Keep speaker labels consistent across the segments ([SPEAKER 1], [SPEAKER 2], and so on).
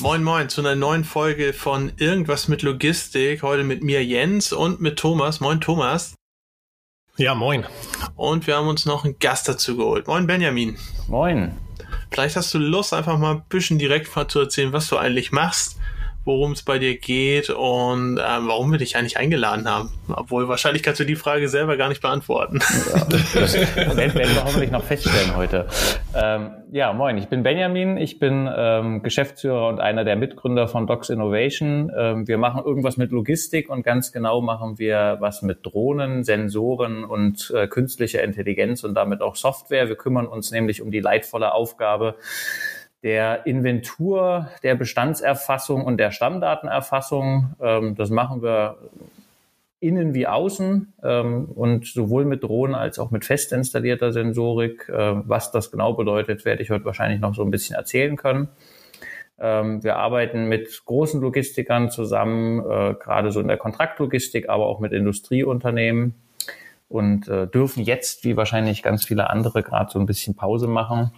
[SPEAKER 1] Moin Moin zu einer neuen Folge von Irgendwas mit Logistik. Heute mit mir Jens und mit Thomas. Moin Thomas.
[SPEAKER 2] Ja, moin.
[SPEAKER 1] Und wir haben uns noch einen Gast dazu geholt. Moin Benjamin.
[SPEAKER 3] Moin.
[SPEAKER 1] Vielleicht hast du Lust, einfach mal ein bisschen direkt mal zu erzählen, was du eigentlich machst worum es bei dir geht und äh, warum wir dich eigentlich eingeladen haben. Obwohl wahrscheinlich kannst du die Frage selber gar nicht beantworten.
[SPEAKER 3] Ja, werden wir hoffentlich noch feststellen heute. Ähm, ja, moin, ich bin Benjamin, ich bin ähm, Geschäftsführer und einer der Mitgründer von Docs Innovation. Ähm, wir machen irgendwas mit Logistik und ganz genau machen wir was mit Drohnen, Sensoren und äh, künstlicher Intelligenz und damit auch Software. Wir kümmern uns nämlich um die leidvolle Aufgabe, der Inventur, der Bestandserfassung und der Stammdatenerfassung. Ähm, das machen wir innen wie außen ähm, und sowohl mit Drohnen als auch mit fest installierter Sensorik. Äh, was das genau bedeutet, werde ich heute wahrscheinlich noch so ein bisschen erzählen können. Ähm, wir arbeiten mit großen Logistikern zusammen, äh, gerade so in der Kontraktlogistik, aber auch mit Industrieunternehmen und äh, dürfen jetzt, wie wahrscheinlich ganz viele andere, gerade so ein bisschen Pause machen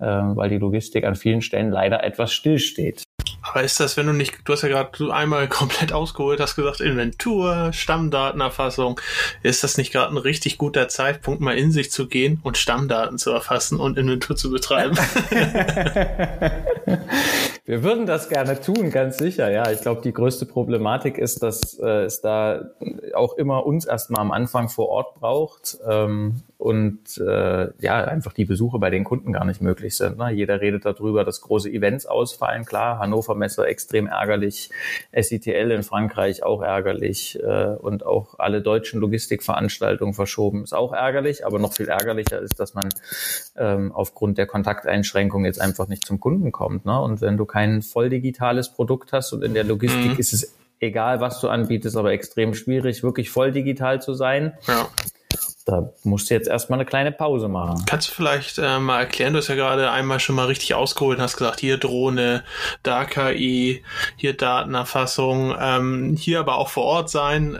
[SPEAKER 3] weil die Logistik an vielen Stellen leider etwas stillsteht.
[SPEAKER 1] Aber ist das, wenn du nicht, du hast ja gerade einmal komplett ausgeholt, hast gesagt Inventur, Stammdatenerfassung, ist das nicht gerade ein richtig guter Zeitpunkt, mal in sich zu gehen und Stammdaten zu erfassen und Inventur zu betreiben?
[SPEAKER 3] Wir würden das gerne tun, ganz sicher. Ja, ich glaube, die größte Problematik ist, dass äh, es da auch immer uns erstmal am Anfang vor Ort braucht ähm, und äh, ja, einfach die Besuche bei den Kunden gar nicht möglich sind. Ne? Jeder redet darüber, dass große Events ausfallen. Klar, Hannover Messe extrem ärgerlich, SITL in Frankreich auch ärgerlich äh, und auch alle deutschen Logistikveranstaltungen verschoben ist auch ärgerlich. Aber noch viel ärgerlicher ist, dass man ähm, aufgrund der Kontakteinschränkung jetzt einfach nicht zum Kunden kommt. Ne? Und wenn du kein voll digitales Produkt hast und in der Logistik mhm. ist es egal, was du anbietest, aber extrem schwierig, wirklich voll digital zu sein. Ja da musst du jetzt erstmal eine kleine Pause machen.
[SPEAKER 1] Kannst du vielleicht äh, mal erklären, du hast ja gerade einmal schon mal richtig ausgeholt und hast gesagt, hier Drohne, da KI, hier Datenerfassung, ähm, hier aber auch vor Ort sein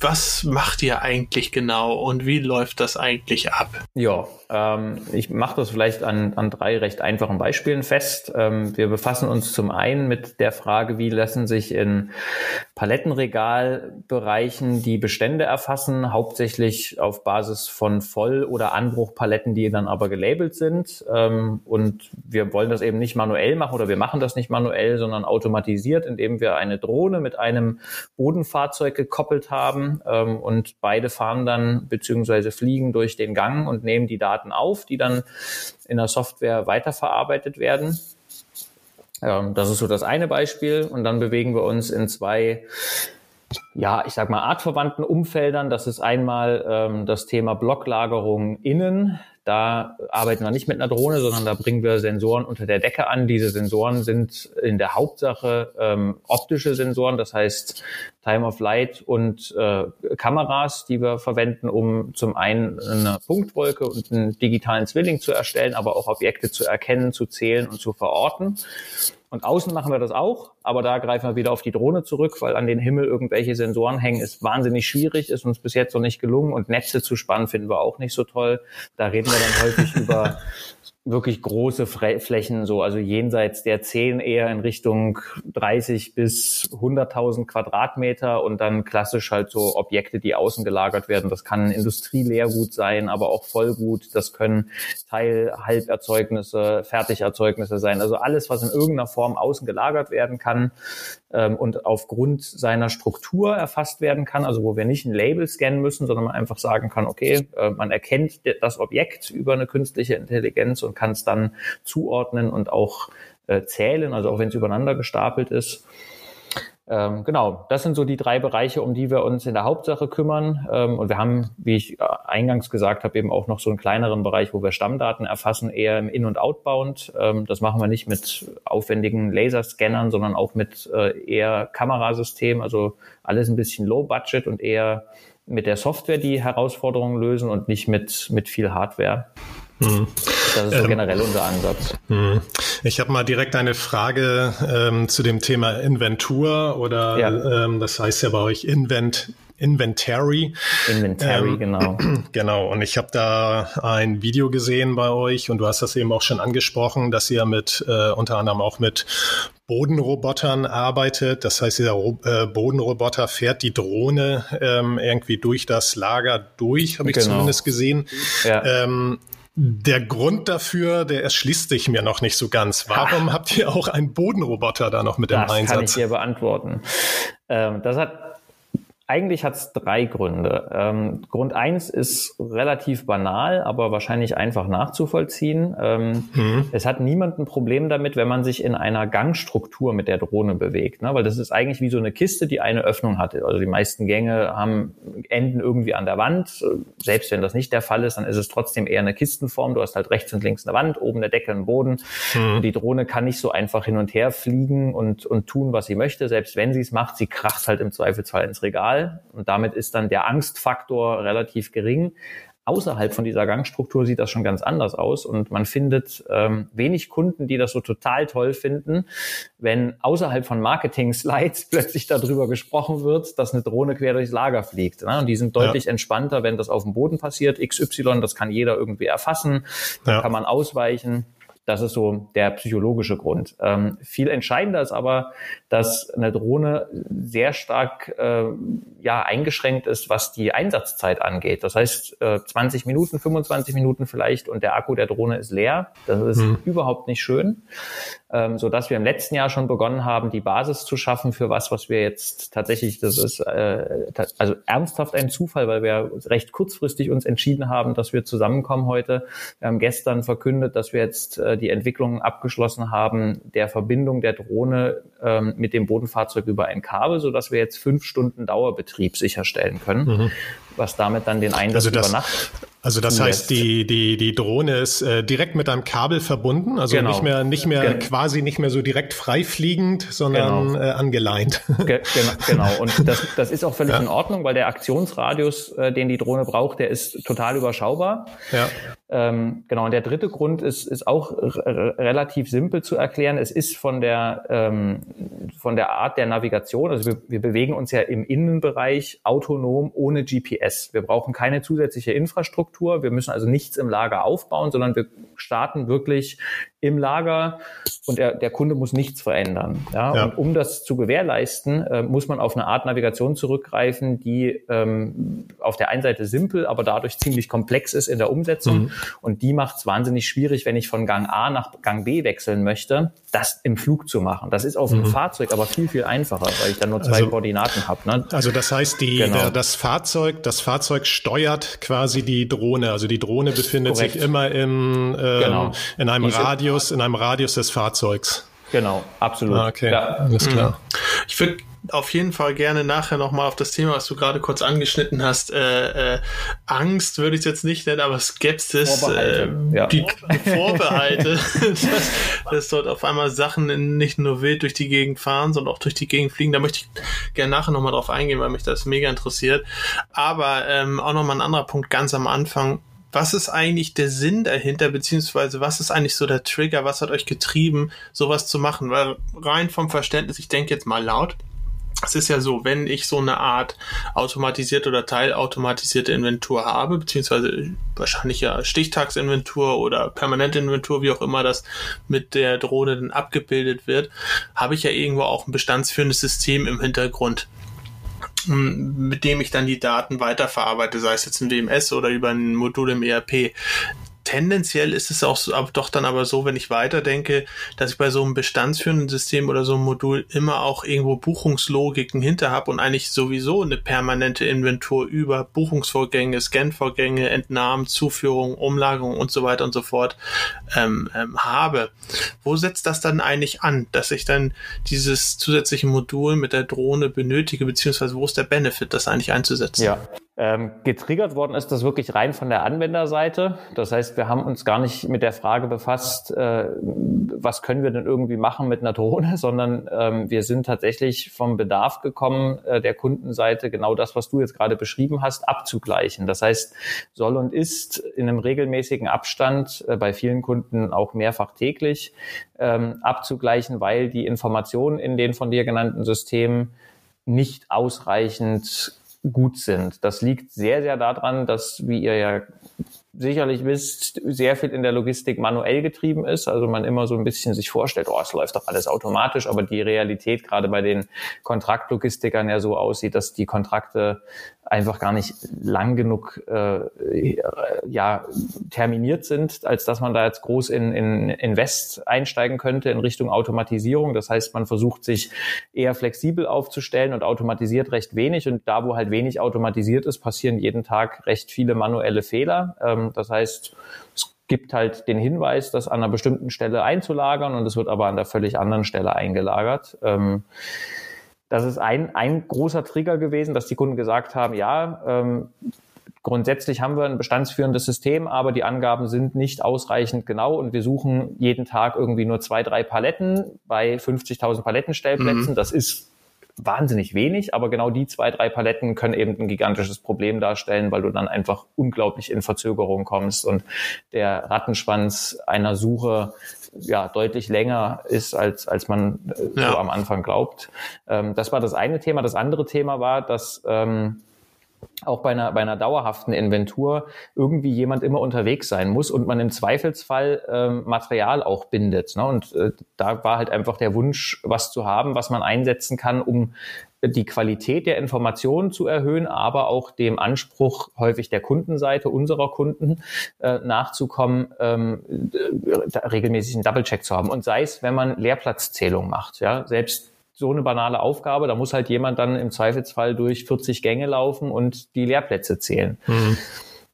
[SPEAKER 1] was macht ihr eigentlich genau und wie läuft das eigentlich ab?
[SPEAKER 3] Ja, ähm, ich mache das vielleicht an, an drei recht einfachen Beispielen fest. Ähm, wir befassen uns zum einen mit der Frage, wie lassen sich in Palettenregalbereichen die Bestände erfassen, hauptsächlich auf Basis von Voll- oder Anbruchpaletten, die dann aber gelabelt sind. Ähm, und wir wollen das eben nicht manuell machen oder wir machen das nicht manuell, sondern automatisiert, indem wir eine Drohne mit einem Bodenfahrzeug gekoppelt haben ähm, und beide fahren dann beziehungsweise fliegen durch den Gang und nehmen die Daten auf, die dann in der Software weiterverarbeitet werden. Ähm, das ist so das eine Beispiel und dann bewegen wir uns in zwei ja, ich sag mal, artverwandten Umfeldern. Das ist einmal ähm, das Thema Blocklagerung innen. Da arbeiten wir nicht mit einer Drohne, sondern da bringen wir Sensoren unter der Decke an. Diese Sensoren sind in der Hauptsache ähm, optische Sensoren, das heißt Time of Light und äh, Kameras, die wir verwenden, um zum einen eine Punktwolke und einen digitalen Zwilling zu erstellen, aber auch Objekte zu erkennen, zu zählen und zu verorten. Und außen machen wir das auch, aber da greifen wir wieder auf die Drohne zurück, weil an den Himmel irgendwelche Sensoren hängen, ist wahnsinnig schwierig, ist uns bis jetzt noch nicht gelungen und Netze zu spannen finden wir auch nicht so toll. Da reden wir dann häufig über wirklich große Flächen, so also jenseits der 10 eher in Richtung 30 bis 100.000 Quadratmeter und dann klassisch halt so Objekte, die außen gelagert werden. Das kann Industrieleergut sein, aber auch Vollgut. Das können Teil-Halberzeugnisse, Fertigerzeugnisse sein. Also alles, was in irgendeiner Form außen gelagert werden kann ähm, und aufgrund seiner Struktur erfasst werden kann. Also wo wir nicht ein Label scannen müssen, sondern man einfach sagen kann, okay, äh, man erkennt das Objekt über eine künstliche Intelligenz und kann es dann zuordnen und auch äh, zählen, also auch wenn es übereinander gestapelt ist. Ähm, genau, das sind so die drei Bereiche, um die wir uns in der Hauptsache kümmern. Ähm, und wir haben, wie ich äh, eingangs gesagt habe, eben auch noch so einen kleineren Bereich, wo wir Stammdaten erfassen, eher im In- und Outbound. Ähm, das machen wir nicht mit aufwendigen Laserscannern, sondern auch mit äh, eher Kamerasystemen, also alles ein bisschen low budget und eher mit der Software die Herausforderungen lösen und nicht mit, mit viel Hardware. Mhm. Das ist so ähm, generell unser Ansatz.
[SPEAKER 4] Mhm. Ich habe mal direkt eine Frage ähm, zu dem Thema Inventur oder ja. ähm, das heißt ja bei euch Invent Inventory.
[SPEAKER 3] Inventory, ähm, genau.
[SPEAKER 4] Genau. Und ich habe da ein Video gesehen bei euch und du hast das eben auch schon angesprochen, dass ihr mit äh, unter anderem auch mit Bodenrobotern arbeitet. Das heißt, dieser äh, Bodenroboter fährt die Drohne ähm, irgendwie durch das Lager durch, habe ich genau. zumindest gesehen. Ja. Ähm, der Grund dafür, der erschließt sich mir noch nicht so ganz. Warum ha. habt ihr auch einen Bodenroboter da noch mit das im Einsatz? Das
[SPEAKER 3] kann ich dir beantworten. Ähm, das hat eigentlich hat es drei Gründe. Ähm, Grund eins ist relativ banal, aber wahrscheinlich einfach nachzuvollziehen. Ähm, mhm. Es hat niemand ein Problem damit, wenn man sich in einer Gangstruktur mit der Drohne bewegt, ne? weil das ist eigentlich wie so eine Kiste, die eine Öffnung hat. Also die meisten Gänge haben enden irgendwie an der Wand. Selbst wenn das nicht der Fall ist, dann ist es trotzdem eher eine Kistenform. Du hast halt rechts und links eine Wand, oben eine Decke, einen Boden. Mhm. Die Drohne kann nicht so einfach hin und her fliegen und, und tun, was sie möchte. Selbst wenn sie es macht, sie kracht halt im Zweifelsfall ins Regal und damit ist dann der Angstfaktor relativ gering. Außerhalb von dieser Gangstruktur sieht das schon ganz anders aus und man findet ähm, wenig Kunden, die das so total toll finden, wenn außerhalb von Marketing-Slides plötzlich darüber gesprochen wird, dass eine Drohne quer durchs Lager fliegt. Ne? Und die sind deutlich ja. entspannter, wenn das auf dem Boden passiert. XY, das kann jeder irgendwie erfassen, ja. kann man ausweichen. Das ist so der psychologische Grund. Ähm, viel entscheidender ist aber, dass eine Drohne sehr stark äh, ja, eingeschränkt ist, was die Einsatzzeit angeht. Das heißt, äh, 20 Minuten, 25 Minuten vielleicht und der Akku der Drohne ist leer. Das ist mhm. überhaupt nicht schön ähm, so dass wir im letzten Jahr schon begonnen haben, die Basis zu schaffen für was, was wir jetzt tatsächlich, das ist äh, also ernsthaft ein Zufall, weil wir recht kurzfristig uns entschieden haben, dass wir zusammenkommen heute. Wir haben gestern verkündet, dass wir jetzt äh, die Entwicklung abgeschlossen haben der Verbindung der Drohne ähm, mit dem Bodenfahrzeug über ein Kabel, so dass wir jetzt fünf Stunden Dauerbetrieb sicherstellen können. Mhm was damit dann den Einsatz
[SPEAKER 4] also das,
[SPEAKER 3] über Nacht.
[SPEAKER 4] Also das zulässt. heißt, die, die, die Drohne ist äh, direkt mit einem Kabel verbunden, also genau. nicht mehr, nicht mehr Gen quasi nicht mehr so direkt frei fliegend, sondern genau. äh, angeleint.
[SPEAKER 3] Ge genau, genau. Und das, das ist auch völlig ja. in Ordnung, weil der Aktionsradius, äh, den die Drohne braucht, der ist total überschaubar. Ja. Ähm, genau, und der dritte Grund ist, ist auch relativ simpel zu erklären. Es ist von der, ähm, von der Art der Navigation, also wir, wir bewegen uns ja im Innenbereich autonom ohne GPS. Wir brauchen keine zusätzliche Infrastruktur. Wir müssen also nichts im Lager aufbauen, sondern wir starten wirklich im Lager und der, der Kunde muss nichts verändern. Ja? ja. Und um das zu gewährleisten, äh, muss man auf eine Art Navigation zurückgreifen, die ähm, auf der einen Seite simpel, aber dadurch ziemlich komplex ist in der Umsetzung. Mhm. Und die macht es wahnsinnig schwierig, wenn ich von Gang A nach Gang B wechseln möchte, das im Flug zu machen. Das ist auf mhm. einem Fahrzeug aber viel, viel einfacher, weil ich dann nur zwei also, Koordinaten habe. Ne?
[SPEAKER 4] Also das heißt, die, genau. der, das Fahrzeug, das Fahrzeug steuert quasi die Drohne. Also die Drohne befindet Korrekt. sich immer im, ähm, genau. in einem Radio Radius, in einem Radius des Fahrzeugs.
[SPEAKER 3] Genau, absolut.
[SPEAKER 4] Ah, okay, ja. alles klar.
[SPEAKER 1] Ich würde auf jeden Fall gerne nachher nochmal auf das Thema, was du gerade kurz angeschnitten hast. Äh, äh, Angst würde ich es jetzt nicht nennen, aber Skepsis, Vorbehalte, äh, ja. die Vorbehalte, dass, dass dort auf einmal Sachen nicht nur wild durch die Gegend fahren, sondern auch durch die Gegend fliegen. Da möchte ich gerne nachher nochmal drauf eingehen, weil mich das mega interessiert. Aber ähm, auch nochmal ein anderer Punkt ganz am Anfang was ist eigentlich der Sinn dahinter, beziehungsweise was ist eigentlich so der Trigger, was hat euch getrieben, sowas zu machen? Weil rein vom Verständnis, ich denke jetzt mal laut, es ist ja so, wenn ich so eine Art automatisierte oder teilautomatisierte Inventur habe, beziehungsweise wahrscheinlich ja Stichtagsinventur oder permanente Inventur, wie auch immer das mit der Drohne dann abgebildet wird, habe ich ja irgendwo auch ein bestandsführendes System im Hintergrund mit dem ich dann die Daten weiterverarbeite, sei es jetzt ein WMS oder über ein Modul im ERP. Tendenziell ist es auch so, aber doch dann aber so, wenn ich weiterdenke, dass ich bei so einem bestandsführenden System oder so einem Modul immer auch irgendwo Buchungslogiken hinter habe und eigentlich sowieso eine permanente Inventur über Buchungsvorgänge, Scanvorgänge, Entnahmen, Zuführung, Umlagerung und so weiter und so fort ähm, ähm, habe. Wo setzt das dann eigentlich an, dass ich dann dieses zusätzliche Modul mit der Drohne benötige, beziehungsweise wo ist der Benefit, das eigentlich einzusetzen?
[SPEAKER 3] Ja, getriggert worden ist das wirklich rein von der Anwenderseite. Das heißt, wir haben uns gar nicht mit der Frage befasst, äh, was können wir denn irgendwie machen mit einer Drohne, sondern ähm, wir sind tatsächlich vom Bedarf gekommen, äh, der Kundenseite genau das, was du jetzt gerade beschrieben hast, abzugleichen. Das heißt, soll und ist in einem regelmäßigen Abstand äh, bei vielen Kunden auch mehrfach täglich ähm, abzugleichen, weil die Informationen in den von dir genannten Systemen nicht ausreichend gut sind. Das liegt sehr, sehr daran, dass, wie ihr ja sicherlich wisst, sehr viel in der Logistik manuell getrieben ist. Also man immer so ein bisschen sich vorstellt, oh, es läuft doch alles automatisch, aber die Realität gerade bei den Kontraktlogistikern ja so aussieht, dass die Kontrakte einfach gar nicht lang genug äh, ja, terminiert sind, als dass man da jetzt groß in, in Invest einsteigen könnte in Richtung Automatisierung. Das heißt, man versucht sich eher flexibel aufzustellen und automatisiert recht wenig. Und da, wo halt wenig automatisiert ist, passieren jeden Tag recht viele manuelle Fehler. Ähm, das heißt, es gibt halt den Hinweis, das an einer bestimmten Stelle einzulagern und es wird aber an der völlig anderen Stelle eingelagert. Ähm, das ist ein, ein großer Trigger gewesen, dass die Kunden gesagt haben, ja, ähm, grundsätzlich haben wir ein bestandsführendes System, aber die Angaben sind nicht ausreichend genau und wir suchen jeden Tag irgendwie nur zwei, drei Paletten bei 50.000 Palettenstellplätzen. Mhm. Das ist wahnsinnig wenig, aber genau die zwei, drei Paletten können eben ein gigantisches Problem darstellen, weil du dann einfach unglaublich in Verzögerung kommst und der Rattenschwanz einer Suche ja deutlich länger ist, als, als man äh, ja. so am Anfang glaubt. Ähm, das war das eine Thema. Das andere Thema war, dass ähm, auch bei einer, bei einer dauerhaften Inventur irgendwie jemand immer unterwegs sein muss und man im Zweifelsfall ähm, Material auch bindet. Ne? Und äh, da war halt einfach der Wunsch, was zu haben, was man einsetzen kann, um die Qualität der Informationen zu erhöhen, aber auch dem Anspruch häufig der Kundenseite unserer Kunden äh, nachzukommen, ähm, äh, regelmäßig einen Double-Check zu haben. Und sei es, wenn man Leerplatzzählung macht, ja, selbst so eine banale Aufgabe, da muss halt jemand dann im Zweifelsfall durch 40 Gänge laufen und die Leerplätze zählen. Mhm.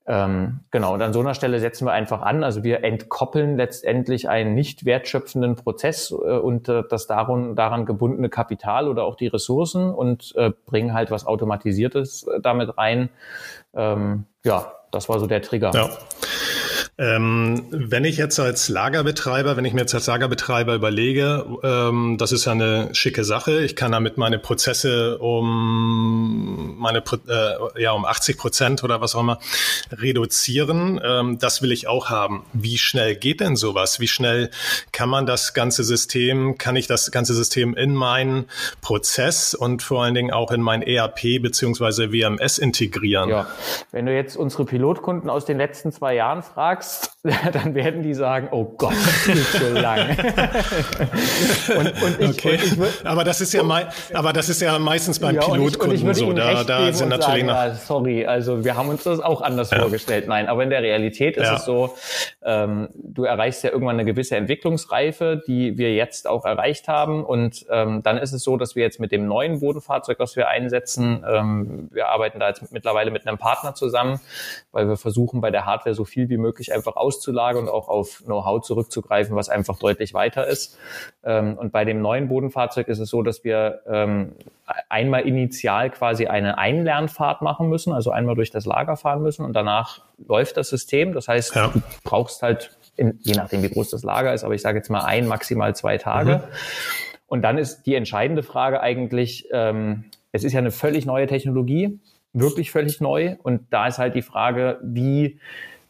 [SPEAKER 3] Ähm, genau, und an so einer Stelle setzen wir einfach an. Also wir entkoppeln letztendlich einen nicht wertschöpfenden Prozess äh, und äh, das daran, daran gebundene Kapital oder auch die Ressourcen und äh, bringen halt was Automatisiertes äh, damit rein. Ähm, ja, das war so der Trigger.
[SPEAKER 4] Ja. Ähm, wenn ich jetzt als Lagerbetreiber, wenn ich mir jetzt als Lagerbetreiber überlege, ähm, das ist ja eine schicke Sache. Ich kann damit meine Prozesse um meine äh, ja um 80 Prozent oder was auch immer reduzieren. Ähm, das will ich auch haben. Wie schnell geht denn sowas? Wie schnell kann man das ganze System, kann ich das ganze System in meinen Prozess und vor allen Dingen auch in mein ERP beziehungsweise WMS integrieren? Ja,
[SPEAKER 3] wenn du jetzt unsere Pilotkunden aus den letzten zwei Jahren fragst, sagst, dann werden die sagen, oh Gott, das ist so lang.
[SPEAKER 4] und, und ich, okay. Und ich aber das ist ja aber das ist ja meistens beim ja, Pilotkunden so. Da, da sind natürlich sagen, noch. Ja,
[SPEAKER 3] sorry, also wir haben uns das auch anders ja. vorgestellt. Nein, aber in der Realität ist es so, ähm, du erreichst ja irgendwann eine gewisse Entwicklungsreife, die wir jetzt auch erreicht haben. Und ähm, dann ist es so, dass wir jetzt mit dem neuen Bodenfahrzeug, was wir einsetzen, ähm, wir arbeiten da jetzt mittlerweile mit einem Partner zusammen, weil wir versuchen, bei der Hardware so viel wie möglich einfach auszulagern und auch auf Know-how zurückzugreifen, was einfach deutlich weiter ist. Ähm, und bei dem neuen Bodenfahrzeug ist es so, dass wir ähm, einmal initial quasi eine Einlernfahrt machen müssen, also einmal durch das Lager fahren müssen und danach läuft das System. Das heißt, ja. du brauchst halt, in, je nachdem wie groß das Lager ist, aber ich sage jetzt mal ein, maximal zwei Tage. Mhm. Und dann ist die entscheidende Frage eigentlich, ähm, es ist ja eine völlig neue Technologie, wirklich völlig neu. Und da ist halt die Frage, wie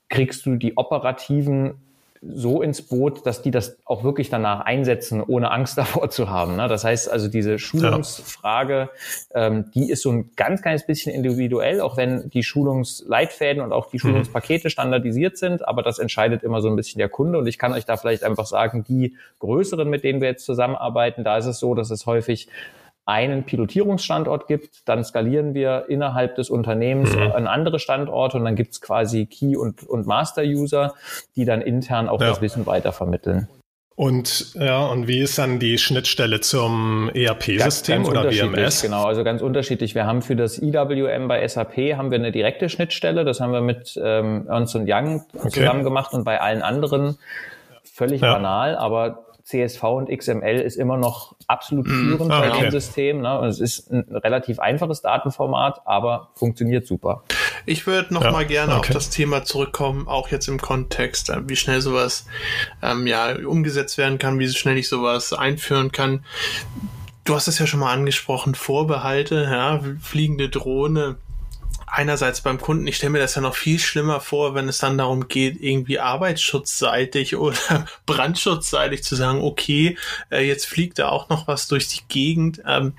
[SPEAKER 3] kriegst du die operativen so ins Boot, dass die das auch wirklich danach einsetzen, ohne Angst davor zu haben. Ne? Das heißt also, diese Schulungsfrage, ja. ähm, die ist so ein ganz kleines bisschen individuell, auch wenn die Schulungsleitfäden und auch die mhm. Schulungspakete standardisiert sind, aber das entscheidet immer so ein bisschen der Kunde. Und ich kann euch da vielleicht einfach sagen, die größeren, mit denen wir jetzt zusammenarbeiten, da ist es so, dass es häufig einen Pilotierungsstandort gibt, dann skalieren wir innerhalb des Unternehmens mhm. an andere Standorte und dann gibt es quasi Key- und, und Master-User, die dann intern auch ja. das Wissen weitervermitteln.
[SPEAKER 4] Und ja, und wie ist dann die Schnittstelle zum ERP-System oder WMS?
[SPEAKER 3] Genau, also ganz unterschiedlich. Wir haben für das IWM bei SAP haben wir eine direkte Schnittstelle. Das haben wir mit ähm, Ernst Young okay. zusammen gemacht und bei allen anderen völlig ja. banal, aber CSV und XML ist immer noch absolut mhm. führend ah, okay. bei dem System. Ne? Und es ist ein relativ einfaches Datenformat, aber funktioniert super.
[SPEAKER 1] Ich würde noch ja, mal gerne okay. auf das Thema zurückkommen, auch jetzt im Kontext, äh, wie schnell sowas ähm, ja umgesetzt werden kann, wie schnell ich sowas einführen kann. Du hast es ja schon mal angesprochen, Vorbehalte, ja, fliegende Drohne einerseits beim Kunden, ich stelle mir das ja noch viel schlimmer vor, wenn es dann darum geht, irgendwie arbeitsschutzseitig oder brandschutzseitig zu sagen, okay, äh, jetzt fliegt da auch noch was durch die Gegend. Ähm,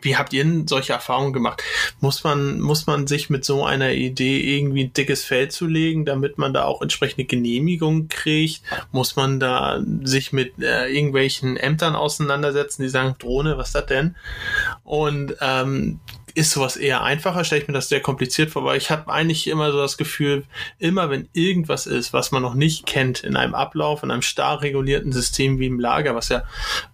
[SPEAKER 1] wie habt ihr denn solche Erfahrungen gemacht? Muss man, muss man sich mit so einer Idee irgendwie ein dickes Feld zulegen, damit man da auch entsprechende Genehmigungen kriegt? Muss man da sich mit äh, irgendwelchen Ämtern auseinandersetzen, die sagen, Drohne, was ist das denn? Und ähm, ist sowas eher einfacher, stelle ich mir das sehr kompliziert vor, weil ich habe eigentlich immer so das Gefühl, immer wenn irgendwas ist, was man noch nicht kennt in einem Ablauf, in einem starr regulierten System wie im Lager, was ja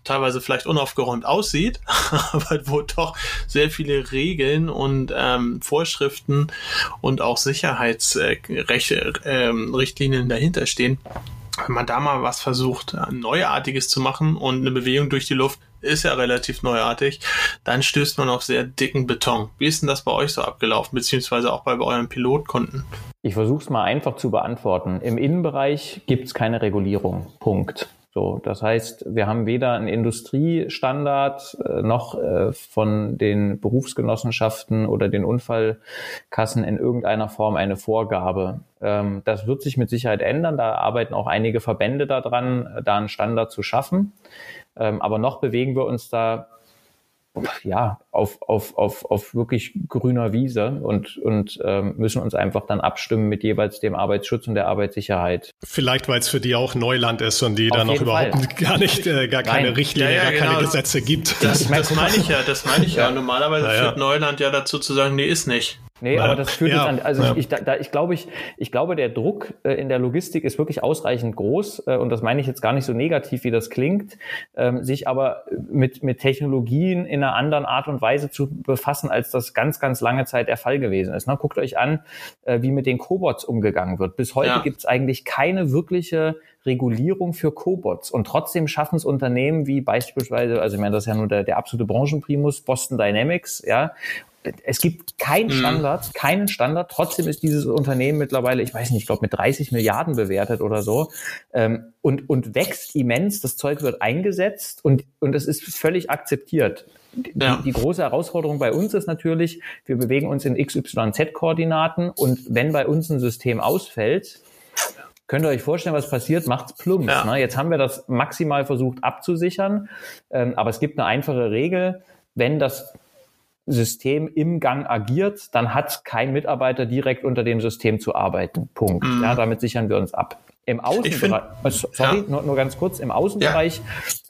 [SPEAKER 1] teilweise vielleicht unaufgeräumt aussieht, aber wo doch sehr viele Regeln und ähm, Vorschriften und auch Sicherheitsrichtlinien äh, dahinter stehen, wenn man da mal was versucht, Neuartiges zu machen und eine Bewegung durch die Luft ist ja relativ neuartig, dann stößt man auf sehr dicken Beton. Wie ist denn das bei euch so abgelaufen, beziehungsweise auch bei euren Pilotkunden?
[SPEAKER 3] Ich versuche es mal einfach zu beantworten. Im Innenbereich gibt es keine Regulierung. Punkt. So, das heißt, wir haben weder einen Industriestandard äh, noch äh, von den Berufsgenossenschaften oder den Unfallkassen in irgendeiner Form eine Vorgabe. Ähm, das wird sich mit Sicherheit ändern. Da arbeiten auch einige Verbände daran, da einen Standard zu schaffen. Ähm, aber noch bewegen wir uns da ja, auf, auf, auf, auf wirklich grüner Wiese und, und ähm, müssen uns einfach dann abstimmen mit jeweils dem Arbeitsschutz und der Arbeitssicherheit.
[SPEAKER 4] Vielleicht, weil es für die auch Neuland ist und die da noch überhaupt Fall. gar nicht, äh, gar keine Richtlinien, ja, ja, gar genau. keine Gesetze gibt.
[SPEAKER 1] Das, das meine ich ja, das meine ich ja. ja. Normalerweise führt Neuland ja dazu zu sagen, nee, ist nicht.
[SPEAKER 3] Nee, ja, aber das führt ja, jetzt an, also ja. ich, da, ich glaube, ich, ich glaube, der Druck äh, in der Logistik ist wirklich ausreichend groß, äh, und das meine ich jetzt gar nicht so negativ, wie das klingt, ähm, sich aber mit, mit Technologien in einer anderen Art und Weise zu befassen, als das ganz, ganz lange Zeit der Fall gewesen ist. Ne? Guckt euch an, äh, wie mit den Cobots umgegangen wird. Bis heute gibt es eigentlich keine wirkliche Regulierung für Cobots. Und trotzdem schaffen es Unternehmen wie beispielsweise, also ich meine, das ist ja nur der, der absolute Branchenprimus, Boston Dynamics, ja, es gibt keinen mhm. Standard, keinen Standard. Trotzdem ist dieses Unternehmen mittlerweile, ich weiß nicht, ich glaube mit 30 Milliarden bewertet oder so ähm, und, und wächst immens. Das Zeug wird eingesetzt und, und es ist völlig akzeptiert. Ja. Die, die, große Herausforderung bei uns ist natürlich, wir bewegen uns in XYZ-Koordinaten und wenn bei uns ein System ausfällt, könnt ihr euch vorstellen, was passiert? Macht's plumps. Ja. Ne? Jetzt haben wir das maximal versucht abzusichern, ähm, aber es gibt eine einfache Regel. Wenn das System im Gang agiert, dann hat kein Mitarbeiter direkt unter dem System zu arbeiten. Punkt. Mhm. Ja, damit sichern wir uns ab. Im Außenbereich, find, äh, sorry, ja. nur, nur ganz kurz, im Außenbereich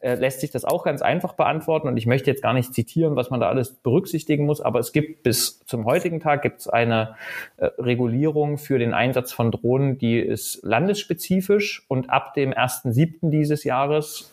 [SPEAKER 3] ja. äh, lässt sich das auch ganz einfach beantworten und ich möchte jetzt gar nicht zitieren, was man da alles berücksichtigen muss, aber es gibt bis zum heutigen Tag gibt es eine äh, Regulierung für den Einsatz von Drohnen, die ist landesspezifisch und ab dem 1.7. dieses Jahres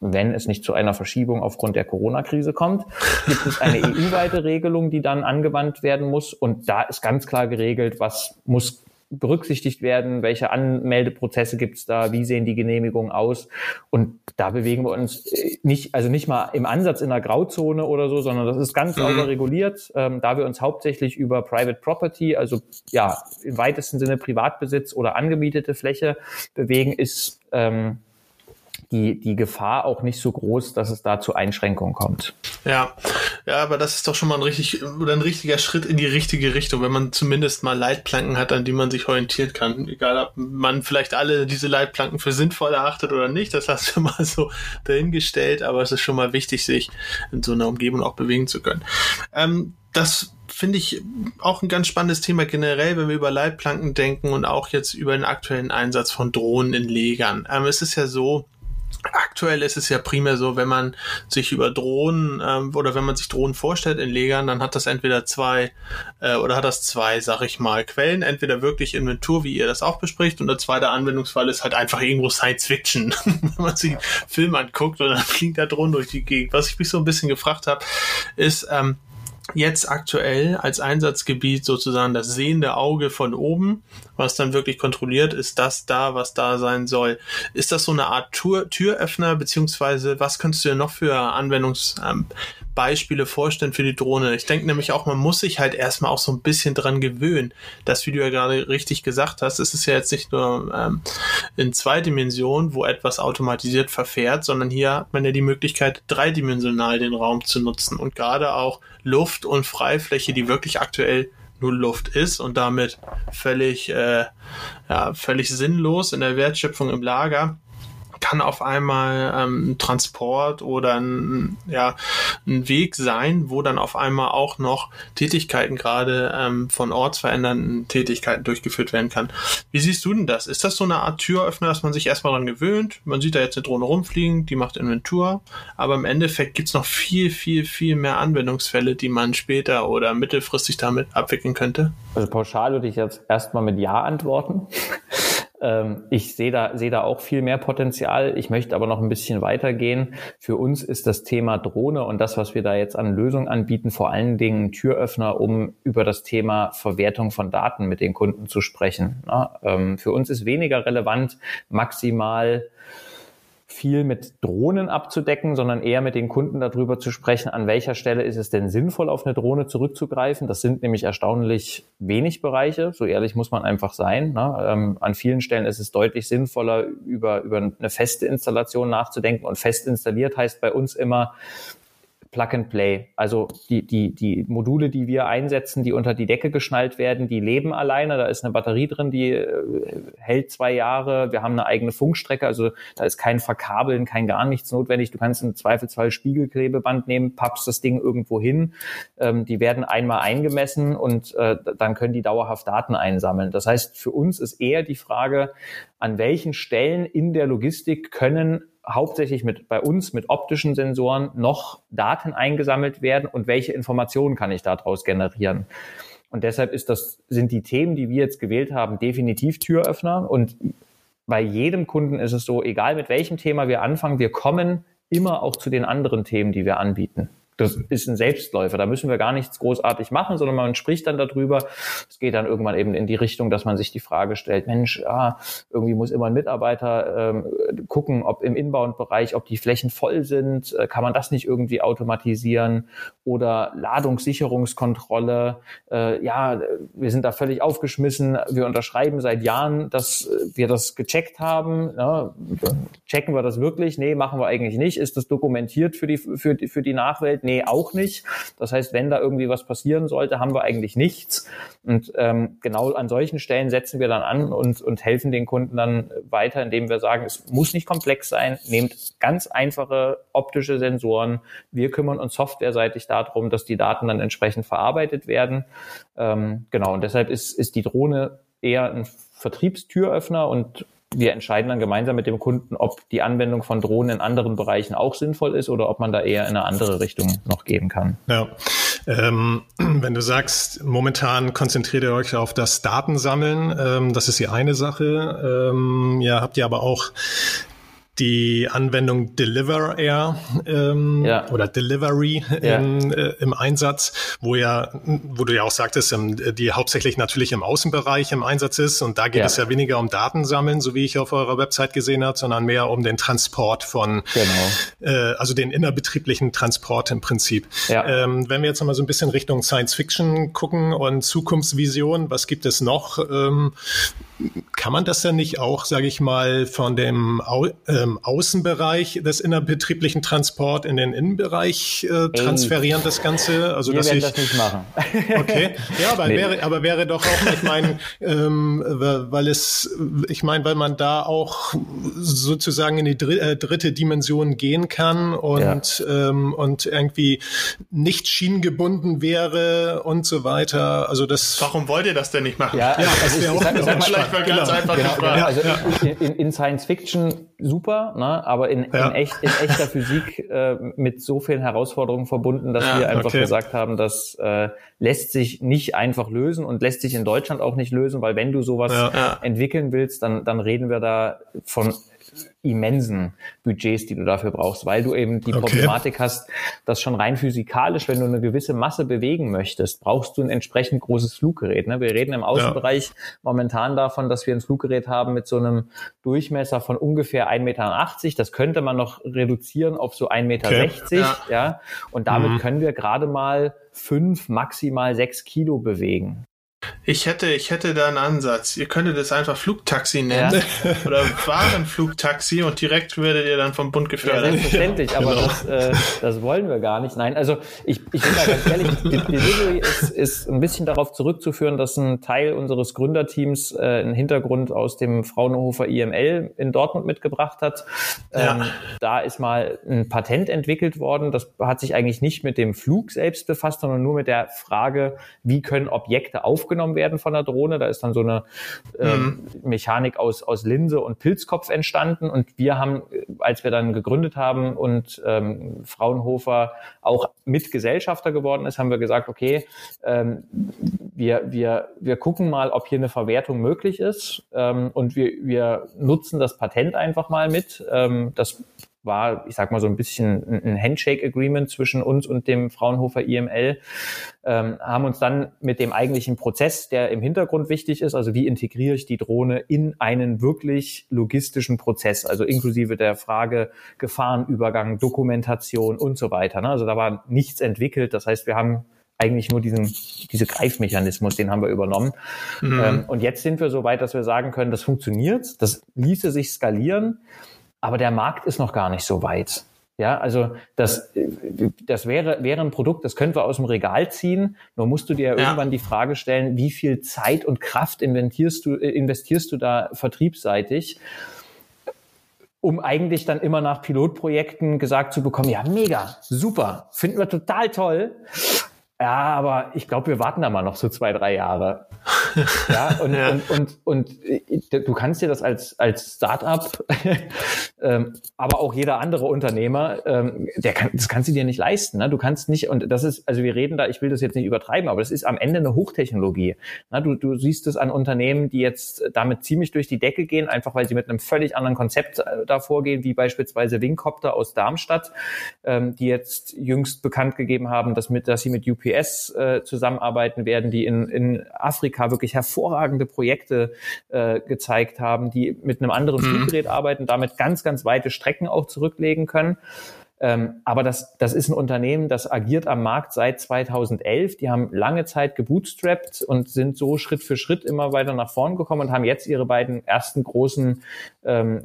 [SPEAKER 3] wenn es nicht zu einer Verschiebung aufgrund der Corona-Krise kommt, gibt es eine EU-weite Regelung, die dann angewandt werden muss. Und da ist ganz klar geregelt, was muss berücksichtigt werden, welche Anmeldeprozesse gibt es da, wie sehen die Genehmigungen aus. Und da bewegen wir uns äh, nicht, also nicht mal im Ansatz in der Grauzone oder so, sondern das ist ganz sauber mhm. reguliert, ähm, da wir uns hauptsächlich über Private Property, also ja, im weitesten Sinne Privatbesitz oder angemietete Fläche bewegen, ist ähm, die, die Gefahr auch nicht so groß, dass es da zu Einschränkungen kommt.
[SPEAKER 1] Ja, ja, aber das ist doch schon mal ein richtig oder ein richtiger Schritt in die richtige Richtung, wenn man zumindest mal Leitplanken hat, an die man sich orientieren kann. Egal, ob man vielleicht alle diese Leitplanken für sinnvoll erachtet oder nicht, das hast du mal so dahingestellt, aber es ist schon mal wichtig, sich in so einer Umgebung auch bewegen zu können. Ähm, das finde ich auch ein ganz spannendes Thema generell, wenn wir über Leitplanken denken und auch jetzt über den aktuellen Einsatz von Drohnen in Legern. Ähm, es ist ja so, aktuell ist es ja primär so, wenn man sich über Drohnen ähm, oder wenn man sich Drohnen vorstellt in Legern, dann hat das entweder zwei äh, oder hat das zwei, sag ich mal, Quellen. Entweder wirklich Inventur, wie ihr das auch bespricht, und der zweite Anwendungsfall ist halt einfach irgendwo Science Fiction. wenn man sich einen Film anguckt und dann fliegt der Drohnen durch die Gegend. Was ich mich so ein bisschen gefragt habe, ist, ähm, jetzt aktuell als Einsatzgebiet sozusagen das sehende Auge von oben, was dann wirklich kontrolliert, ist das da, was da sein soll. Ist das so eine Art Tür Türöffner, beziehungsweise was könntest du dir noch für Anwendungsbeispiele vorstellen für die Drohne? Ich denke nämlich auch, man muss sich halt erstmal auch so ein bisschen dran gewöhnen. Das, wie du ja gerade richtig gesagt hast, es ist ja jetzt nicht nur ähm, in zwei Dimensionen, wo etwas automatisiert verfährt, sondern hier hat man ja die Möglichkeit, dreidimensional den Raum zu nutzen und gerade auch Luft und Freifläche, die wirklich aktuell nur Luft ist und damit völlig, äh, ja, völlig sinnlos in der Wertschöpfung im Lager kann auf einmal ähm, Transport oder ein, ja, ein Weg sein, wo dann auf einmal auch noch Tätigkeiten gerade ähm, von ortsverändernden Tätigkeiten durchgeführt werden kann. Wie siehst du denn das? Ist das so eine Art Türöffner, dass man sich erstmal daran gewöhnt? Man sieht da jetzt eine Drohne rumfliegen, die macht Inventur, aber im Endeffekt gibt's noch viel, viel, viel mehr Anwendungsfälle, die man später oder mittelfristig damit abwickeln könnte?
[SPEAKER 3] Also pauschal würde ich jetzt erstmal mit Ja antworten. Ähm, ich sehe da, sehe da auch viel mehr Potenzial. Ich möchte aber noch ein bisschen weitergehen. Für uns ist das Thema Drohne und das, was wir da jetzt an Lösungen anbieten, vor allen Dingen Türöffner, um über das Thema Verwertung von Daten mit den Kunden zu sprechen. Ähm, für uns ist weniger relevant, maximal viel mit Drohnen abzudecken, sondern eher mit den Kunden darüber zu sprechen, an welcher Stelle ist es denn sinnvoll, auf eine Drohne zurückzugreifen. Das sind nämlich erstaunlich wenig Bereiche, so ehrlich muss man einfach sein. Ne? Ähm, an vielen Stellen ist es deutlich sinnvoller, über, über eine feste Installation nachzudenken. Und fest installiert heißt bei uns immer, Plug and Play. Also die, die, die Module, die wir einsetzen, die unter die Decke geschnallt werden, die leben alleine. Da ist eine Batterie drin, die äh, hält zwei Jahre. Wir haben eine eigene Funkstrecke, also da ist kein Verkabeln, kein gar nichts notwendig. Du kannst im Zweifelsfall Spiegelklebeband nehmen, pappst das Ding irgendwo hin. Ähm, die werden einmal eingemessen und äh, dann können die dauerhaft Daten einsammeln. Das heißt, für uns ist eher die Frage, an welchen Stellen in der Logistik können hauptsächlich mit bei uns mit optischen Sensoren noch Daten eingesammelt werden und welche Informationen kann ich daraus generieren. Und deshalb ist das, sind die Themen, die wir jetzt gewählt haben, definitiv Türöffner. Und bei jedem Kunden ist es so, egal mit welchem Thema wir anfangen, wir kommen immer auch zu den anderen Themen, die wir anbieten. Das ist ein Selbstläufer. Da müssen wir gar nichts großartig machen, sondern man spricht dann darüber. Es geht dann irgendwann eben in die Richtung, dass man sich die Frage stellt, Mensch, ja, irgendwie muss immer ein Mitarbeiter ähm, gucken, ob im Inbound-Bereich, ob die Flächen voll sind. Äh, kann man das nicht irgendwie automatisieren? Oder Ladungssicherungskontrolle. Äh, ja, wir sind da völlig aufgeschmissen. Wir unterschreiben seit Jahren, dass wir das gecheckt haben. Ja, checken wir das wirklich? Nee, machen wir eigentlich nicht. Ist das dokumentiert für die, für die, für die Nachwelt? nee, auch nicht. Das heißt, wenn da irgendwie was passieren sollte, haben wir eigentlich nichts. Und ähm, genau an solchen Stellen setzen wir dann an und, und helfen den Kunden dann weiter, indem wir sagen, es muss nicht komplex sein, nehmt ganz einfache optische Sensoren. Wir kümmern uns softwareseitig darum, dass die Daten dann entsprechend verarbeitet werden. Ähm, genau, und deshalb ist, ist die Drohne eher ein Vertriebstüröffner und wir entscheiden dann gemeinsam mit dem Kunden, ob die Anwendung von Drohnen in anderen Bereichen auch sinnvoll ist oder ob man da eher in eine andere Richtung noch gehen kann.
[SPEAKER 4] Ja. Ähm, wenn du sagst, momentan konzentriert ihr euch auf das Datensammeln, ähm, das ist die eine Sache. Ähm, ja, habt ihr aber auch die Anwendung Deliver Air ähm, ja. oder Delivery ja. in, äh, im Einsatz, wo ja, wo du ja auch sagtest, ähm, die hauptsächlich natürlich im Außenbereich im Einsatz ist und da geht ja. es ja weniger um Datensammeln, so wie ich auf eurer Website gesehen habe, sondern mehr um den Transport von, genau. äh, also den innerbetrieblichen Transport im Prinzip. Ähm, wenn wir jetzt nochmal so ein bisschen Richtung Science Fiction gucken und Zukunftsvision, was gibt es noch? Ähm, kann man das denn nicht auch, sage ich mal, von dem Au ähm, Außenbereich des innerbetrieblichen Transport in den Innenbereich äh, transferieren, das Ganze?
[SPEAKER 3] Also, Wir dass werden ich, das nicht machen.
[SPEAKER 4] okay, ja, aber, nee. wäre, aber wäre doch auch, ich meine, ähm, weil es, ich meine, weil man da auch sozusagen in die dr äh, dritte Dimension gehen kann und, ja. ähm, und irgendwie nicht schienengebunden wäre und so weiter. Also das.
[SPEAKER 1] Warum wollt ihr das denn nicht machen?
[SPEAKER 3] Ja, ja also das wäre auch, auch, auch, vielleicht mal genau, ganz einfach
[SPEAKER 1] genau,
[SPEAKER 3] gefragt. Also ja. in, in, Science Fiction super, ne? aber in, ja. in, echt, in echter Physik äh, mit so vielen Herausforderungen verbunden, dass ja, wir einfach okay. gesagt haben, das äh, lässt sich nicht einfach lösen und lässt sich in Deutschland auch nicht lösen, weil wenn du sowas ja. entwickeln willst, dann, dann reden wir da von immensen Budgets, die du dafür brauchst, weil du eben die okay. Problematik hast, dass schon rein physikalisch, wenn du eine gewisse Masse bewegen möchtest, brauchst du ein entsprechend großes Fluggerät. Ne? Wir reden im Außenbereich ja. momentan davon, dass wir ein Fluggerät haben mit so einem Durchmesser von ungefähr 1,80 Meter. Das könnte man noch reduzieren auf so 1,60 Meter. Okay. Ja. ja. Und damit mhm. können wir gerade mal fünf, maximal sechs Kilo bewegen.
[SPEAKER 1] Ich hätte, ich hätte da einen Ansatz. Ihr könntet es einfach Flugtaxi nennen ja. oder Warenflugtaxi und direkt werdet ihr dann vom Bund gefördert. Ja,
[SPEAKER 3] selbstverständlich, aber genau. das, äh, das wollen wir gar nicht. Nein, also ich, ich bin da ganz ehrlich, Delivery ist, ist ein bisschen darauf zurückzuführen, dass ein Teil unseres Gründerteams äh, einen Hintergrund aus dem Fraunhofer IML in Dortmund mitgebracht hat. Ähm, ja. Da ist mal ein Patent entwickelt worden. Das hat sich eigentlich nicht mit dem Flug selbst befasst, sondern nur mit der Frage, wie können Objekte aufgenommen aufgenommen werden von der Drohne. Da ist dann so eine äh, mhm. Mechanik aus, aus Linse und Pilzkopf entstanden. Und wir haben, als wir dann gegründet haben und ähm, Fraunhofer auch Mitgesellschafter geworden ist, haben wir gesagt, okay, ähm, wir, wir, wir gucken mal, ob hier eine Verwertung möglich ist. Ähm, und wir, wir nutzen das Patent einfach mal mit. Ähm, das war, ich sag mal, so ein bisschen ein Handshake-Agreement zwischen uns und dem Fraunhofer IML, ähm, haben uns dann mit dem eigentlichen Prozess, der im Hintergrund wichtig ist, also wie integriere ich die Drohne in einen wirklich logistischen Prozess, also inklusive der Frage Gefahrenübergang, Dokumentation und so weiter. Ne? Also da war nichts entwickelt. Das heißt, wir haben eigentlich nur diesen diese Greifmechanismus, den haben wir übernommen. Mhm. Ähm, und jetzt sind wir so weit, dass wir sagen können, das funktioniert, das ließe sich skalieren aber der Markt ist noch gar nicht so weit. Ja, also das, das wäre, wäre ein Produkt, das könnten wir aus dem Regal ziehen. Nur musst du dir ja. irgendwann die Frage stellen, wie viel Zeit und Kraft investierst du, investierst du da vertriebsseitig, um eigentlich dann immer nach Pilotprojekten gesagt zu bekommen, ja, mega, super, finden wir total toll. Ja, aber ich glaube, wir warten da mal noch so zwei, drei Jahre. ja, und, ja. Und, und, und, und, du kannst dir das als, als Startup, ähm, aber auch jeder andere Unternehmer, ähm, der kann, das kannst du dir nicht leisten. Ne? Du kannst nicht, und das ist, also wir reden da, ich will das jetzt nicht übertreiben, aber das ist am Ende eine Hochtechnologie. Ne? Du, du siehst es an Unternehmen, die jetzt damit ziemlich durch die Decke gehen, einfach weil sie mit einem völlig anderen Konzept äh, davor gehen, wie beispielsweise Wingcopter aus Darmstadt, ähm, die jetzt jüngst bekannt gegeben haben, dass, mit, dass sie mit UPS GPS äh, zusammenarbeiten werden, die in, in Afrika wirklich hervorragende Projekte äh, gezeigt haben, die mit einem anderen mhm. Fluggerät arbeiten, damit ganz, ganz weite Strecken auch zurücklegen können. Ähm, aber das, das ist ein Unternehmen, das agiert am Markt seit 2011. Die haben lange Zeit gebootstrapped und sind so Schritt für Schritt immer weiter nach vorn gekommen und haben jetzt ihre beiden ersten großen ähm,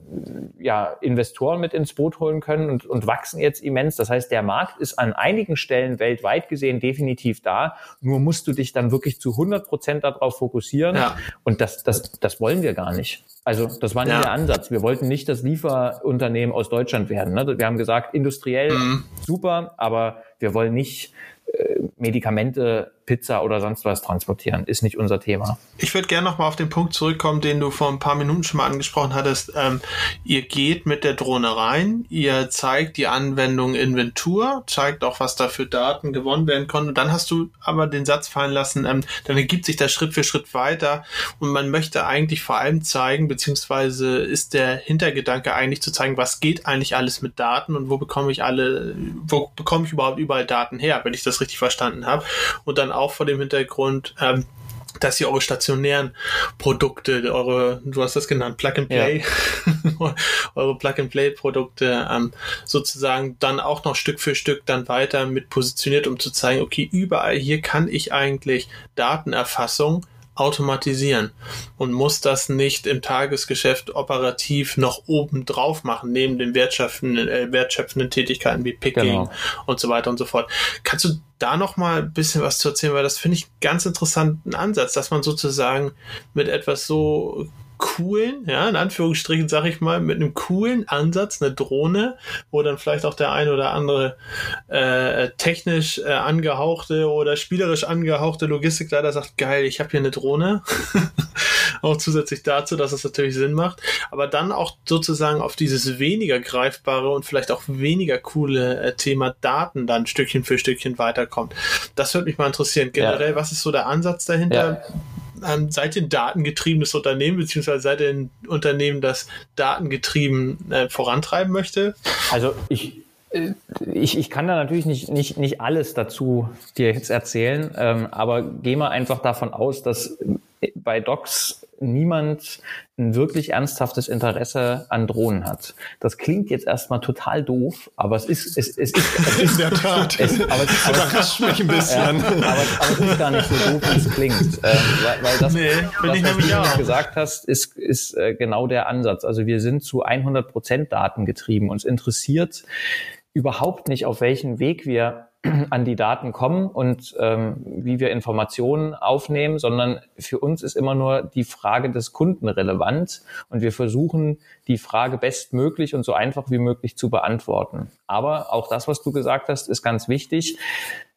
[SPEAKER 3] ja, Investoren mit ins Boot holen können und, und wachsen jetzt immens. Das heißt, der Markt ist an einigen Stellen weltweit gesehen definitiv da. Nur musst du dich dann wirklich zu 100 Prozent darauf fokussieren. Ja. Und das, das, das wollen wir gar nicht. Also das war nicht ja. der Ansatz. Wir wollten nicht das Lieferunternehmen aus Deutschland werden. Ne? Wir haben gesagt, industriell mhm. super, aber wir wollen nicht äh, Medikamente Pizza oder sonst was transportieren. Ist nicht unser Thema.
[SPEAKER 1] Ich würde gerne nochmal auf den Punkt zurückkommen, den du vor ein paar Minuten schon mal angesprochen hattest. Ähm, ihr geht mit der Drohne rein, ihr zeigt die Anwendung Inventur, zeigt auch, was da für Daten gewonnen werden. Und dann hast du aber den Satz fallen lassen, ähm, dann ergibt sich das Schritt für Schritt weiter und man möchte eigentlich vor allem zeigen, beziehungsweise ist der Hintergedanke eigentlich zu zeigen, was geht eigentlich alles mit Daten und wo bekomme ich alle, wo bekomme ich überhaupt überall Daten her, wenn ich das richtig verstanden habe. Und dann auch vor dem Hintergrund, ähm, dass ihr eure stationären Produkte, eure, du hast das genannt, Plug and Play, ja. eure Plug and Play Produkte ähm, sozusagen dann auch noch Stück für Stück dann weiter mit positioniert, um zu zeigen, okay, überall hier kann ich eigentlich Datenerfassung automatisieren und muss das nicht im Tagesgeschäft operativ noch oben drauf machen, neben den wertschöpfenden, äh, wertschöpfenden Tätigkeiten wie Picking genau. und so weiter und so fort. Kannst du da noch mal ein bisschen was zu erzählen, weil das finde ich ganz interessanten Ansatz, dass man sozusagen mit etwas so coolen, ja, in Anführungsstrichen sage ich mal, mit einem coolen Ansatz, eine Drohne, wo dann vielleicht auch der ein oder andere äh, technisch äh, angehauchte oder spielerisch angehauchte Logistikleiter sagt, geil, ich habe hier eine Drohne auch zusätzlich dazu, dass es natürlich Sinn macht. Aber dann auch sozusagen auf dieses weniger greifbare und vielleicht auch weniger coole äh, Thema Daten dann Stückchen für Stückchen weiterkommt. Das würde mich mal interessieren. Generell, ja. was ist so der Ansatz dahinter? Ja. Ähm, seid ihr ein datengetriebenes Unternehmen, beziehungsweise seid ihr ein Unternehmen, das datengetrieben äh, vorantreiben möchte?
[SPEAKER 3] Also ich, äh, ich, ich kann da natürlich nicht, nicht, nicht alles dazu dir jetzt erzählen, ähm, aber geh mal einfach davon aus, dass bei Docs niemand ein wirklich ernsthaftes Interesse an Drohnen hat. Das klingt jetzt erstmal total doof, aber es ist, es, es ist, es ist
[SPEAKER 4] in der Tat. Es, aber, es, aber, überrascht mich ein bisschen. Ja,
[SPEAKER 3] aber, aber es ist gar nicht so doof, wie es klingt. Ähm, weil, weil das, nee, das was du gesagt hast, ist, ist äh, genau der Ansatz. Also wir sind zu 100 Prozent Daten getrieben. Uns interessiert überhaupt nicht, auf welchen Weg wir an die Daten kommen und ähm, wie wir Informationen aufnehmen, sondern für uns ist immer nur die Frage des Kunden relevant und wir versuchen, die Frage bestmöglich und so einfach wie möglich zu beantworten. Aber auch das, was du gesagt hast, ist ganz wichtig.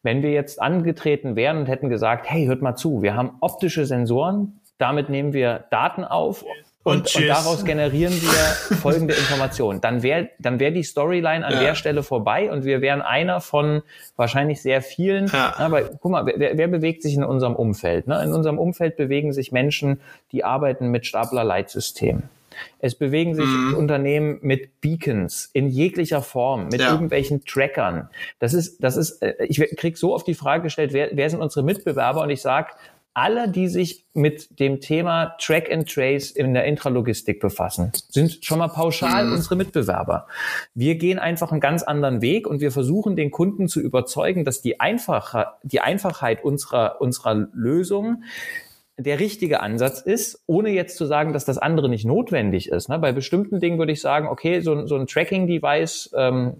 [SPEAKER 3] Wenn wir jetzt angetreten wären und hätten gesagt, hey, hört mal zu, wir haben optische Sensoren, damit nehmen wir Daten auf und, und, daraus generieren wir folgende Informationen. Dann wäre dann wär die Storyline an ja. der Stelle vorbei und wir wären einer von wahrscheinlich sehr vielen. Ja. Aber guck mal, wer, wer bewegt sich in unserem Umfeld? Ne? In unserem Umfeld bewegen sich Menschen, die arbeiten mit Stapler-Leitsystemen. Es bewegen sich mhm. Unternehmen mit Beacons in jeglicher Form, mit ja. irgendwelchen Trackern. Das ist, das ist, äh, ich krieg so oft die Frage gestellt, wer, wer sind unsere Mitbewerber? Und ich sage, alle, die sich mit dem Thema Track and Trace in der Intralogistik befassen, sind schon mal pauschal mhm. unsere Mitbewerber. Wir gehen einfach einen ganz anderen Weg und wir versuchen den Kunden zu überzeugen, dass die, Einfache, die Einfachheit unserer, unserer Lösung der richtige Ansatz ist, ohne jetzt zu sagen, dass das andere nicht notwendig ist. Ne? Bei bestimmten Dingen würde ich sagen, okay, so, so ein Tracking-Device, ähm,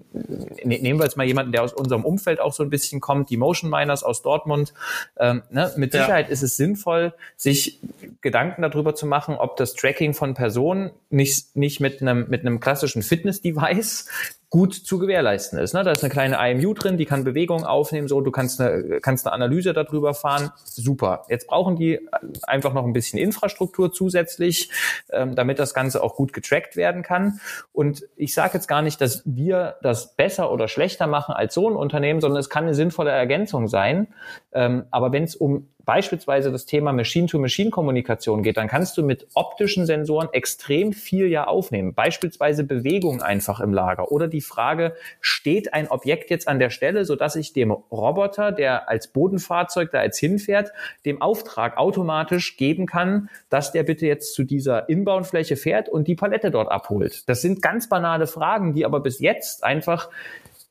[SPEAKER 3] ne, nehmen wir jetzt mal jemanden, der aus unserem Umfeld auch so ein bisschen kommt, die Motion Miners aus Dortmund. Ähm, ne? Mit Sicherheit ja. ist es sinnvoll, sich Gedanken darüber zu machen, ob das Tracking von Personen nicht, nicht mit einem, mit einem klassischen Fitness-Device gut zu gewährleisten ist. Ne? Da ist eine kleine IMU drin, die kann Bewegungen aufnehmen, so du kannst eine, kannst eine Analyse darüber fahren. Super. Jetzt brauchen die einfach noch ein bisschen Infrastruktur zusätzlich, ähm, damit das Ganze auch gut getrackt werden kann. Und ich sage jetzt gar nicht, dass wir das besser oder schlechter machen als so ein Unternehmen, sondern es kann eine sinnvolle Ergänzung sein. Ähm, aber wenn es um beispielsweise das Thema Machine-to-Machine-Kommunikation geht, dann kannst du mit optischen Sensoren extrem viel ja aufnehmen. Beispielsweise Bewegung einfach im Lager oder die Frage, steht ein Objekt jetzt an der Stelle, sodass ich dem Roboter, der als Bodenfahrzeug da jetzt hinfährt, dem Auftrag automatisch geben kann, dass der bitte jetzt zu dieser Inbound-Fläche fährt und die Palette dort abholt. Das sind ganz banale Fragen, die aber bis jetzt einfach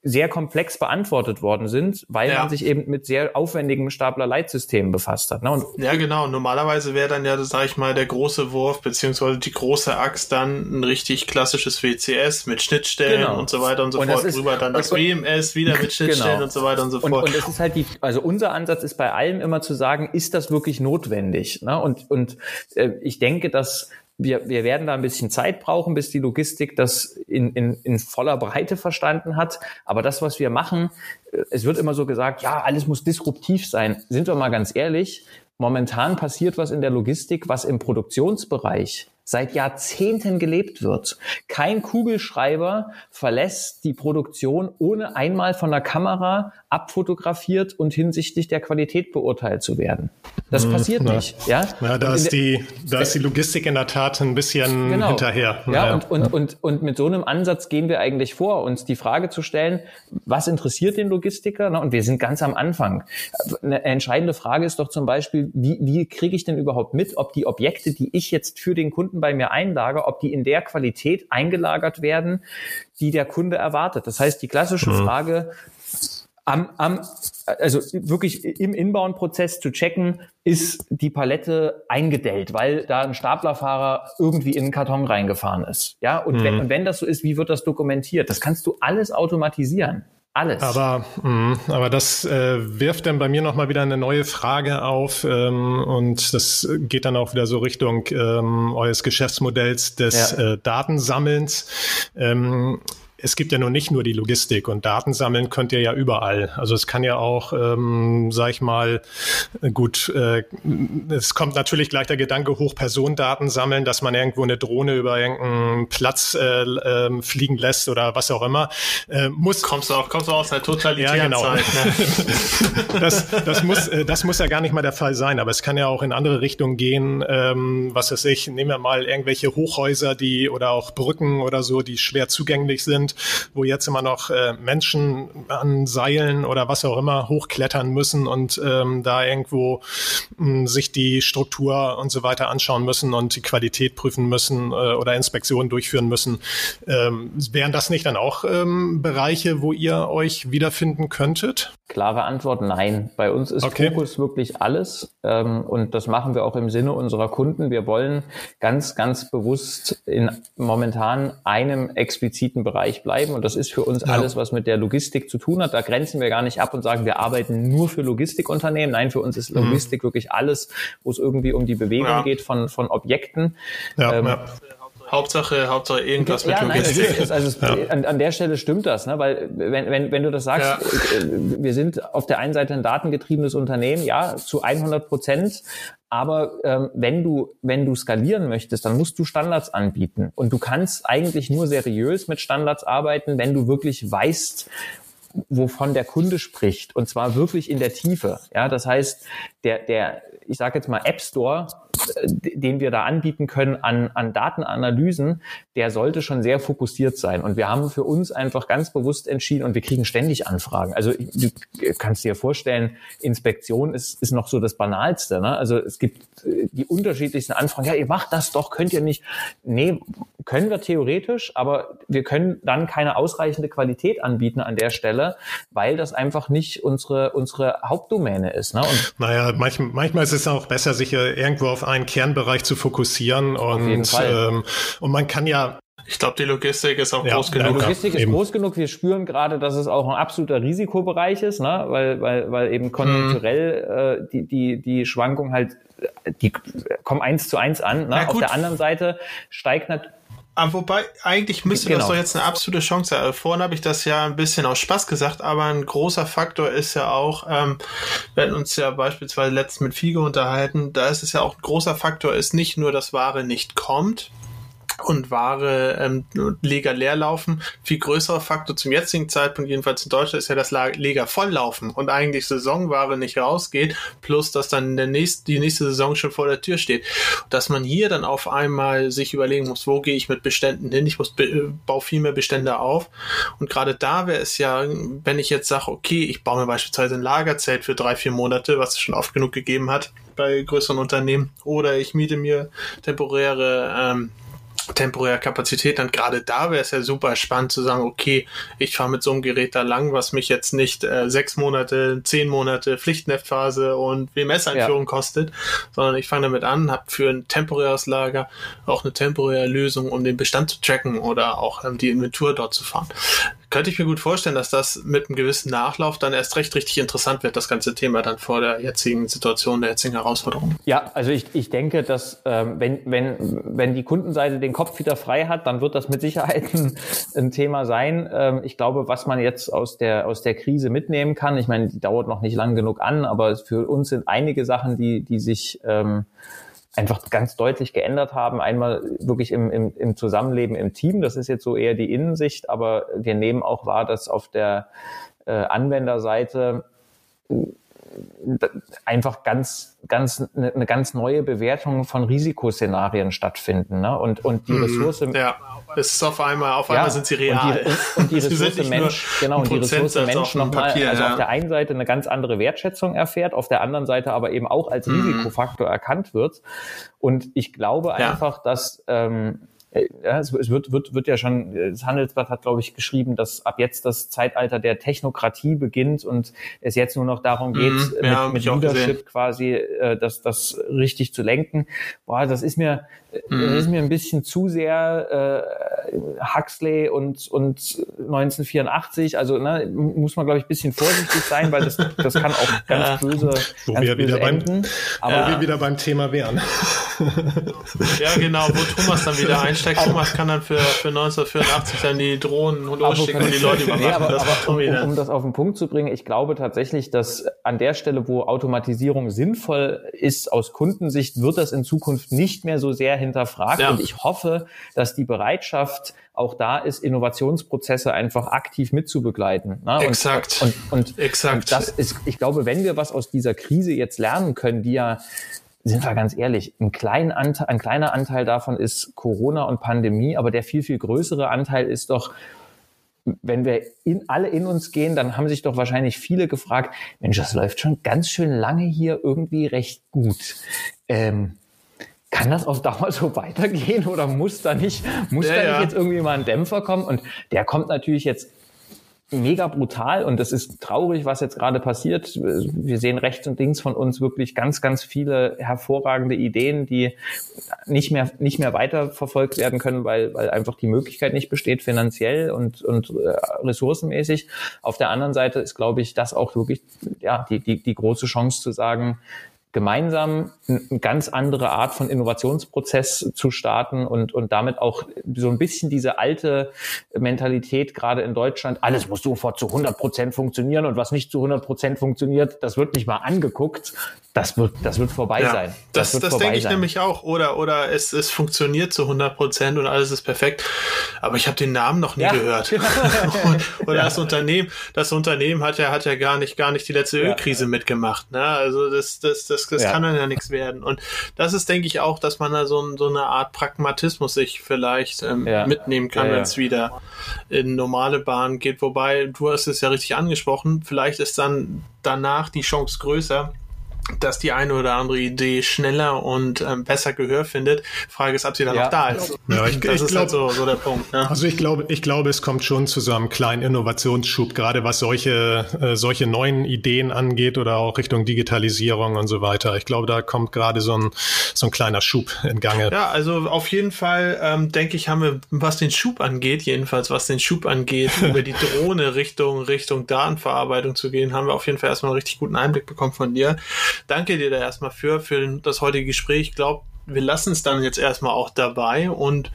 [SPEAKER 3] sehr komplex beantwortet worden sind, weil ja. man sich eben mit sehr aufwendigen Stapler-Leitsystemen befasst hat. Ne? Und
[SPEAKER 1] ja, genau. Normalerweise wäre dann ja, sag ich mal, der große Wurf beziehungsweise die große Axt dann ein richtig klassisches WCS mit Schnittstellen genau. und so weiter und so und fort. Ist, Drüber dann das und, WMS wieder mit Schnittstellen genau. und so weiter und so fort.
[SPEAKER 3] Und, und es ist halt die, also unser Ansatz ist bei allem immer zu sagen, ist das wirklich notwendig? Ne? Und, und äh, ich denke, dass wir, wir werden da ein bisschen Zeit brauchen, bis die Logistik das in, in, in voller Breite verstanden hat. Aber das, was wir machen, äh, es wird immer so gesagt, ja, alles muss disruptiv sein. Sind wir mal ganz ehrlich, momentan passiert was in der Logistik, was im Produktionsbereich seit Jahrzehnten gelebt wird. Kein Kugelschreiber verlässt die Produktion, ohne einmal von der Kamera abfotografiert und hinsichtlich der Qualität beurteilt zu werden. Das hm, passiert na, nicht. Ja,
[SPEAKER 4] ja da, ist die, da ist die Logistik in der Tat ein bisschen genau. hinterher.
[SPEAKER 3] Ja, ja, Und, und, und, und mit so einem Ansatz gehen wir eigentlich vor, uns die Frage zu stellen, was interessiert den Logistiker? Und wir sind ganz am Anfang. Eine entscheidende Frage ist doch zum Beispiel, wie, wie kriege ich denn überhaupt mit, ob die Objekte, die ich jetzt für den Kunden bei mir einlagere, ob die in der Qualität eingelagert werden, die der Kunde erwartet. Das heißt, die klassische mhm. Frage, am, am, also wirklich im Inbound-Prozess zu checken, ist die Palette eingedellt, weil da ein Staplerfahrer irgendwie in einen Karton reingefahren ist. Ja, und, mhm. wenn, und wenn das so ist, wie wird das dokumentiert? Das kannst du alles automatisieren. Alles.
[SPEAKER 4] Aber, mh, aber das äh, wirft dann bei mir nochmal wieder eine neue Frage auf ähm, und das geht dann auch wieder so Richtung ähm, eures Geschäftsmodells des ja. äh, Datensammelns. Ähm, es gibt ja nur nicht nur die Logistik und Daten sammeln könnt ihr ja überall. Also es kann ja auch, ähm, sag ich mal, gut, äh, es kommt natürlich gleich der Gedanke, Hochpersonendaten sammeln, dass man irgendwo eine Drohne über irgendeinen Platz äh, äh, fliegen lässt oder was auch immer.
[SPEAKER 1] Äh, muss kommst du auch, kommst du aus der totalitären ja, genau. Zeit.
[SPEAKER 4] Ne? das, das, muss, äh, das muss ja gar nicht mal der Fall sein, aber es kann ja auch in andere Richtungen gehen. Ähm, was weiß ich, nehmen wir mal irgendwelche Hochhäuser, die oder auch Brücken oder so, die schwer zugänglich sind, wo jetzt immer noch äh, Menschen an Seilen oder was auch immer hochklettern müssen und ähm, da irgendwo mh, sich die Struktur und so weiter anschauen müssen und die Qualität prüfen müssen äh, oder Inspektionen durchführen müssen. Ähm, wären das nicht dann auch ähm, Bereiche, wo ihr euch wiederfinden könntet?
[SPEAKER 3] Klare Antwort, nein. Bei uns ist okay. Fokus wirklich alles ähm, und das machen wir auch im Sinne unserer Kunden. Wir wollen ganz, ganz bewusst in momentan einem expliziten Bereich bleiben und das ist für uns ja. alles, was mit der Logistik zu tun hat. Da grenzen wir gar nicht ab und sagen, wir arbeiten nur für Logistikunternehmen. Nein, für uns ist mhm. Logistik mhm. wirklich alles, wo es irgendwie um die Bewegung ja. geht von, von Objekten. Ja, ähm, ja.
[SPEAKER 1] Hauptsache, Hauptsache irgendwas ja, mit
[SPEAKER 3] Logistik. Nein, ist, also ja. an, an der Stelle stimmt das, ne? weil wenn, wenn, wenn du das sagst, ja. Äh, wir sind auf der einen Seite ein datengetriebenes Unternehmen, ja, zu 100 Prozent, aber ähm, wenn du wenn du skalieren möchtest, dann musst du Standards anbieten und du kannst eigentlich nur seriös mit Standards arbeiten, wenn du wirklich weißt, wovon der Kunde spricht und zwar wirklich in der Tiefe. Ja, das heißt, der der ich sage jetzt mal App Store den wir da anbieten können an, an Datenanalysen, der sollte schon sehr fokussiert sein. Und wir haben für uns einfach ganz bewusst entschieden, und wir kriegen ständig Anfragen. Also du kannst dir vorstellen, Inspektion ist, ist noch so das Banalste. Ne? Also es gibt äh, die unterschiedlichsten Anfragen. Ja, ihr macht das doch, könnt ihr nicht. Nee, können wir theoretisch, aber wir können dann keine ausreichende Qualität anbieten an der Stelle, weil das einfach nicht unsere, unsere Hauptdomäne ist. Ne?
[SPEAKER 4] Und naja, manchmal, manchmal ist es auch besser, sich irgendwo auf einen Kernbereich zu fokussieren und, ähm, und man kann ja
[SPEAKER 1] ich glaube, die Logistik ist auch ja, groß genug.
[SPEAKER 3] Die Logistik ist eben. groß genug. Wir spüren gerade, dass es auch ein absoluter Risikobereich ist, ne? weil, weil, weil eben konjunkturell äh, die, die, die Schwankungen halt, die kommen eins zu eins an. Ne? Auf der anderen Seite steigt natürlich
[SPEAKER 1] aber wobei, eigentlich müsste genau. das doch jetzt eine absolute Chance sein. Vorhin habe ich das ja ein bisschen aus Spaß gesagt, aber ein großer Faktor ist ja auch, ähm, wir hatten uns ja beispielsweise letztens mit Figo unterhalten, da ist es ja auch ein großer Faktor, ist nicht nur, dass Ware nicht kommt, und Ware ähm, Leger leer laufen. Viel größerer Faktor zum jetzigen Zeitpunkt, jedenfalls in Deutschland, ist ja, dass Leger volllaufen und eigentlich Saisonware nicht rausgeht, plus dass dann der nächste, die nächste Saison schon vor der Tür steht. Dass man hier dann auf einmal sich überlegen muss, wo gehe ich mit Beständen hin? Ich muss äh, baue viel mehr Bestände auf. Und gerade da wäre es ja, wenn ich jetzt sage, okay, ich baue mir beispielsweise ein Lagerzelt für drei, vier Monate, was es schon oft genug gegeben hat bei größeren Unternehmen, oder ich miete mir temporäre ähm, temporäre Kapazität, dann gerade da wäre es ja super spannend zu sagen, okay, ich fahre mit so einem Gerät da lang, was mich jetzt nicht äh, sechs Monate, zehn Monate Pflichtnetzphase und WMS-Einführung ja. kostet, sondern ich fange damit an, habe für ein temporäres Lager auch eine temporäre Lösung, um den Bestand zu tracken oder auch ähm, die Inventur dort zu fahren könnte ich mir gut vorstellen, dass das mit einem gewissen Nachlauf dann erst recht richtig interessant wird, das ganze Thema dann vor der jetzigen Situation, der jetzigen Herausforderung.
[SPEAKER 3] Ja, also ich, ich denke, dass ähm, wenn, wenn, wenn die Kundenseite den Kopf wieder frei hat, dann wird das mit Sicherheit ein, ein Thema sein. Ähm, ich glaube, was man jetzt aus der, aus der Krise mitnehmen kann, ich meine, die dauert noch nicht lang genug an, aber für uns sind einige Sachen, die, die sich ähm, einfach ganz deutlich geändert haben. Einmal wirklich im, im, im Zusammenleben im Team, das ist jetzt so eher die Innensicht, aber wir nehmen auch wahr, dass auf der äh, Anwenderseite einfach ganz, ganz eine, eine ganz neue Bewertung von Risikoszenarien stattfinden. Ne? Und, und die mhm. Ressource.
[SPEAKER 1] Ja, es ist auf einmal, auf einmal ja, sind sie real.
[SPEAKER 3] Und die, und, die Ressource Mensch, genau, und die Ressource Mensch nochmal, also ja. auf der einen Seite eine ganz andere Wertschätzung erfährt, auf der anderen Seite aber eben auch als mhm. Risikofaktor erkannt wird. Und ich glaube einfach, dass ähm, äh, ja, es, wird, wird, wird ja schon, das Handelsblatt hat, glaube ich, geschrieben, dass ab jetzt das Zeitalter der Technokratie beginnt und es jetzt nur noch darum geht, mhm, ja, mit, mit Leadership quasi äh, das, das richtig zu lenken. Boah, das ist mir, mhm. das ist mir ein bisschen zu sehr äh, Huxley und, und 1984. Also ne, muss man, glaube ich, ein bisschen vorsichtig sein, weil das, das kann auch ganz böse,
[SPEAKER 4] wo ganz wir böse wieder enden. Beim, aber, wo wir wieder beim Thema wären.
[SPEAKER 1] ja, genau, wo Thomas dann wieder einsteigt. Thomas kann dann für, für 1984 dann die Drohnen losschicken und die Leute überwachen. Nee,
[SPEAKER 3] aber, aber um, um, um das auf den Punkt zu bringen, ich glaube tatsächlich, dass an der Stelle, wo Automatisierung sinnvoll ist aus Kundensicht, wird das in Zukunft nicht mehr so sehr hinterfragt. Ja. Und ich hoffe, dass die Bereitschaft auch da ist, Innovationsprozesse einfach aktiv mitzubegleiten.
[SPEAKER 1] Ne? Und, Exakt.
[SPEAKER 3] Und, und, Exakt. Und das ist, ich glaube, wenn wir was aus dieser Krise jetzt lernen können, die ja sind wir ganz ehrlich, ein, kleiner Anteil, ein kleiner Anteil davon ist Corona und Pandemie, aber der viel, viel größere Anteil ist doch, wenn wir in, alle in uns gehen, dann haben sich doch wahrscheinlich viele gefragt, Mensch, das läuft schon ganz schön lange hier irgendwie recht gut. Ähm, kann das auf Dauer so weitergehen oder muss da nicht, muss ja, da nicht ja. jetzt irgendwie mal ein Dämpfer kommen? Und der kommt natürlich jetzt mega brutal und das ist traurig, was jetzt gerade passiert. Wir sehen rechts und links von uns wirklich ganz, ganz viele hervorragende Ideen, die nicht mehr, nicht mehr weiterverfolgt werden können, weil, weil einfach die Möglichkeit nicht besteht, finanziell und, und äh, ressourcenmäßig. Auf der anderen Seite ist, glaube ich, das auch wirklich, ja, die, die, die große Chance zu sagen, gemeinsam eine ganz andere Art von Innovationsprozess zu starten und, und damit auch so ein bisschen diese alte Mentalität gerade in Deutschland, alles muss sofort zu 100 Prozent funktionieren und was nicht zu 100 Prozent funktioniert, das wird nicht mal angeguckt, das wird, das wird vorbei ja, sein.
[SPEAKER 1] Das, das, das denke ich sein. nämlich auch. Oder, oder es, es funktioniert zu 100 Prozent und alles ist perfekt. Aber ich habe den Namen noch nie ja, gehört. Und, oder ja. das Unternehmen, das Unternehmen hat ja, hat ja gar nicht, gar nicht die letzte Ölkrise mitgemacht. Ne? Also das, das, das, das kann dann ja nichts werden. Und das ist, denke ich, auch, dass man da so, so eine Art Pragmatismus sich vielleicht ähm, mitnehmen kann, wenn es wieder in normale Bahnen geht. Wobei, du hast es ja richtig angesprochen, vielleicht ist dann danach die Chance größer, dass die eine oder andere Idee schneller und ähm, besser Gehör findet. Frage ist, ob sie dann ja. noch da ist.
[SPEAKER 4] Ja, ich, das ich ist glaub, halt so, so der Punkt. Ne? Also ich glaube, ich glaube, es kommt schon zu so einem kleinen Innovationsschub, gerade was solche äh, solche neuen Ideen angeht oder auch Richtung Digitalisierung und so weiter. Ich glaube, da kommt gerade so ein so ein kleiner Schub in Gange.
[SPEAKER 1] Ja, also auf jeden Fall ähm, denke ich, haben wir, was den Schub angeht, jedenfalls was den Schub angeht, über die Drohne Richtung Richtung Datenverarbeitung zu gehen, haben wir auf jeden Fall erstmal einen richtig guten Einblick bekommen von dir danke dir da erstmal für, für das heutige Gespräch. Ich glaube, wir lassen es dann jetzt erstmal auch dabei und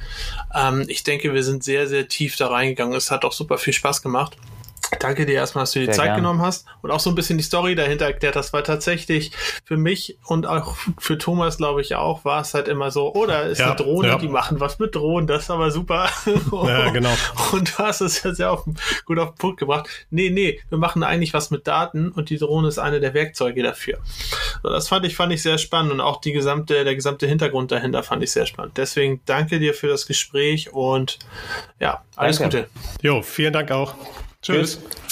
[SPEAKER 1] ähm, ich denke, wir sind sehr, sehr tief da reingegangen. Es hat auch super viel Spaß gemacht. Danke dir erstmal, dass du die Sehr Zeit gern. genommen hast und auch so ein bisschen die Story dahinter erklärt. Das war tatsächlich für mich und auch für Thomas, glaube ich, auch, war es halt immer so, oder oh, ist ja, eine Drohne, ja. die machen was mit Drohnen, das ist aber super.
[SPEAKER 4] Ja, genau.
[SPEAKER 1] Und du hast es ja sehr auf, gut auf den Punkt gebracht. Nee, nee, wir machen eigentlich was mit Daten und die Drohne ist eine der Werkzeuge dafür. So, das fand ich, fand ich sehr spannend und auch die gesamte, der gesamte Hintergrund dahinter fand ich sehr spannend. Deswegen danke dir für das Gespräch und ja, alles
[SPEAKER 4] danke.
[SPEAKER 1] Gute.
[SPEAKER 4] Jo, vielen Dank auch. Tschüss. Tschüss.